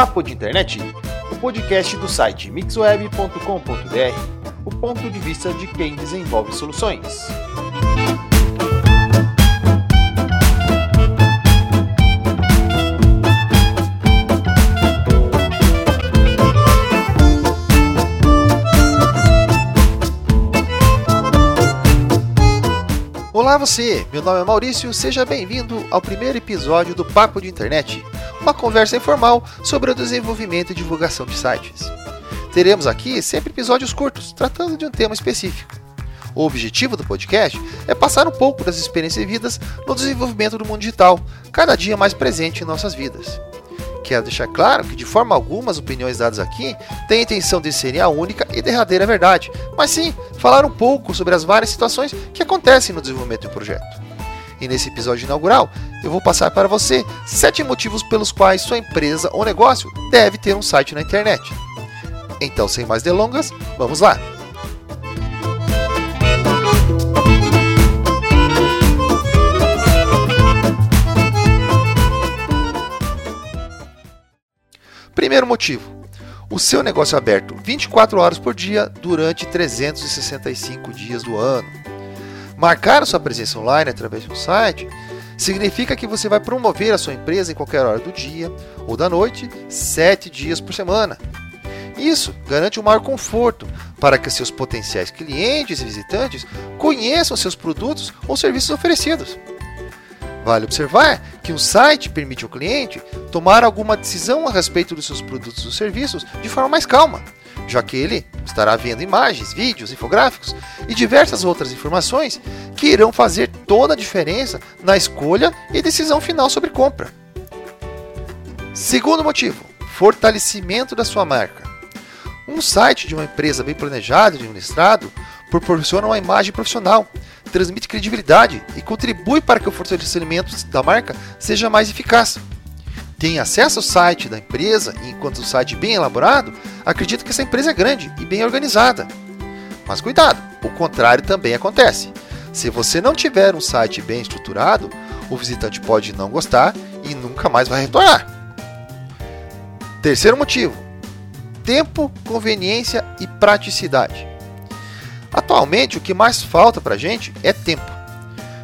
Papo de Internet, o podcast do site mixweb.com.br, o ponto de vista de quem desenvolve soluções. Olá você, meu nome é Maurício, seja bem-vindo ao primeiro episódio do Papo de Internet, uma conversa informal sobre o desenvolvimento e divulgação de sites. Teremos aqui sempre episódios curtos, tratando de um tema específico. O objetivo do podcast é passar um pouco das experiências vividas no desenvolvimento do mundo digital, cada dia mais presente em nossas vidas. Quero deixar claro que, de forma alguma, as opiniões dadas aqui têm a intenção de serem a única e derradeira verdade, mas sim falar um pouco sobre as várias situações que acontecem no desenvolvimento do projeto. E nesse episódio inaugural, eu vou passar para você sete motivos pelos quais sua empresa ou negócio deve ter um site na internet. Então, sem mais delongas, vamos lá! Primeiro motivo: o seu negócio é aberto 24 horas por dia durante 365 dias do ano. Marcar sua presença online através de um site significa que você vai promover a sua empresa em qualquer hora do dia ou da noite, 7 dias por semana. Isso garante um maior conforto para que seus potenciais clientes e visitantes conheçam seus produtos ou serviços oferecidos. Vale observar que um site permite ao cliente tomar alguma decisão a respeito dos seus produtos ou serviços de forma mais calma, já que ele estará vendo imagens, vídeos, infográficos e diversas outras informações que irão fazer toda a diferença na escolha e decisão final sobre compra. Segundo motivo, fortalecimento da sua marca. Um site de uma empresa bem planejado e administrado proporciona uma imagem profissional transmite credibilidade e contribui para que o fortalecimento da marca seja mais eficaz. Tem acesso ao site da empresa e, enquanto o site bem elaborado, acredita que essa empresa é grande e bem organizada. Mas cuidado, o contrário também acontece. Se você não tiver um site bem estruturado, o visitante pode não gostar e nunca mais vai retornar. Terceiro motivo: tempo, conveniência e praticidade. Atualmente, o que mais falta para a gente é tempo.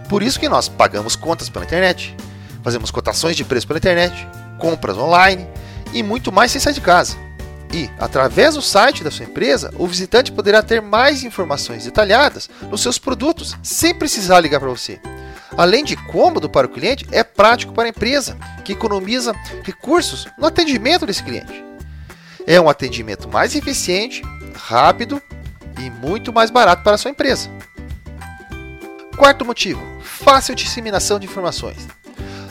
Por isso que nós pagamos contas pela internet, fazemos cotações de preço pela internet, compras online e muito mais sem sair de casa. E, através do site da sua empresa, o visitante poderá ter mais informações detalhadas nos seus produtos, sem precisar ligar para você. Além de cômodo para o cliente, é prático para a empresa, que economiza recursos no atendimento desse cliente. É um atendimento mais eficiente, rápido e muito mais barato para sua empresa. Quarto motivo: fácil disseminação de informações.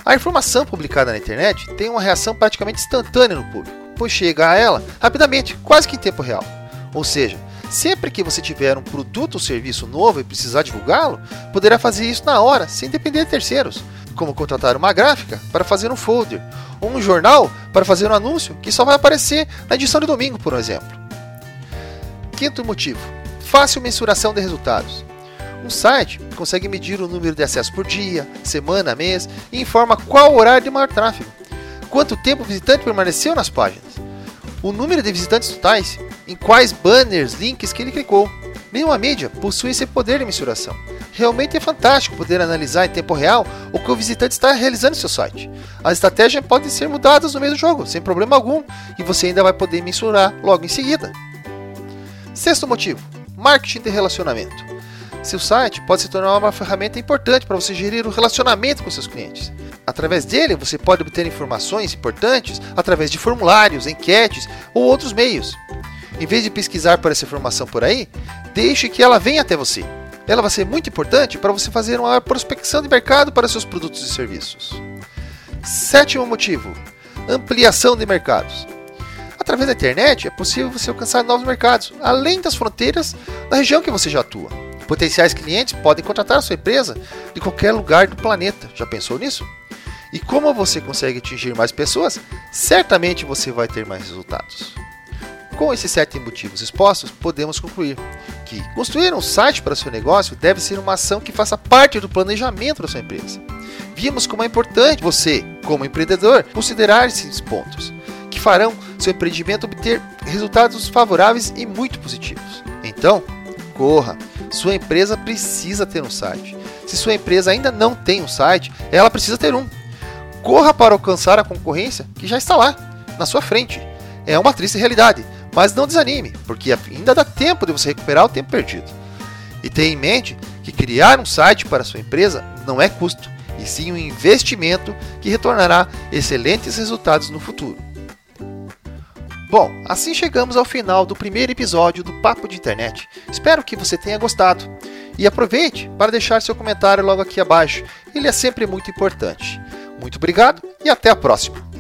A informação publicada na internet tem uma reação praticamente instantânea no público, pois chega a ela rapidamente, quase que em tempo real. Ou seja, sempre que você tiver um produto ou serviço novo e precisar divulgá-lo, poderá fazer isso na hora, sem depender de terceiros, como contratar uma gráfica para fazer um folder, ou um jornal para fazer um anúncio que só vai aparecer na edição de domingo, por exemplo. Quinto motivo: fácil mensuração de resultados. Um site consegue medir o número de acessos por dia, semana, mês e informa qual horário de maior tráfego, quanto tempo o visitante permaneceu nas páginas, o número de visitantes totais, em quais banners, links que ele clicou. Nenhuma mídia possui esse poder de mensuração. Realmente é fantástico poder analisar em tempo real o que o visitante está realizando em seu site. As estratégias podem ser mudadas no meio do jogo, sem problema algum, e você ainda vai poder mensurar logo em seguida. Sexto motivo: marketing de relacionamento. Seu site pode se tornar uma ferramenta importante para você gerir o relacionamento com seus clientes. Através dele, você pode obter informações importantes através de formulários, enquetes ou outros meios. Em vez de pesquisar por essa informação por aí, deixe que ela venha até você. Ela vai ser muito importante para você fazer uma prospecção de mercado para seus produtos e serviços. Sétimo motivo: ampliação de mercados. Através da internet é possível você alcançar novos mercados, além das fronteiras da região que você já atua. Potenciais clientes podem contratar a sua empresa de qualquer lugar do planeta. Já pensou nisso? E como você consegue atingir mais pessoas, certamente você vai ter mais resultados. Com esses sete motivos expostos, podemos concluir que construir um site para seu negócio deve ser uma ação que faça parte do planejamento da sua empresa. Vimos como é importante você, como empreendedor, considerar esses pontos farão seu empreendimento obter resultados favoráveis e muito positivos. Então, corra! Sua empresa precisa ter um site. Se sua empresa ainda não tem um site, ela precisa ter um. Corra para alcançar a concorrência que já está lá, na sua frente. É uma triste realidade, mas não desanime, porque ainda dá tempo de você recuperar o tempo perdido. E tenha em mente que criar um site para sua empresa não é custo, e sim um investimento que retornará excelentes resultados no futuro. Bom, assim chegamos ao final do primeiro episódio do Papo de Internet. Espero que você tenha gostado. E aproveite para deixar seu comentário logo aqui abaixo, ele é sempre muito importante. Muito obrigado e até a próxima!